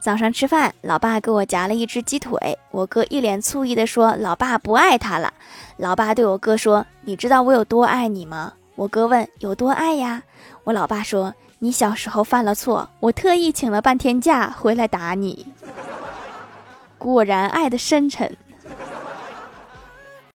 早上吃饭，老爸给我夹了一只鸡腿，我哥一脸醋意地说：“老爸不爱他了。”老爸对我哥说：“你知道我有多爱你吗？”我哥问：“有多爱呀？”我老爸说：“你小时候犯了错，我特意请了半天假回来打你。”果然爱的深沉。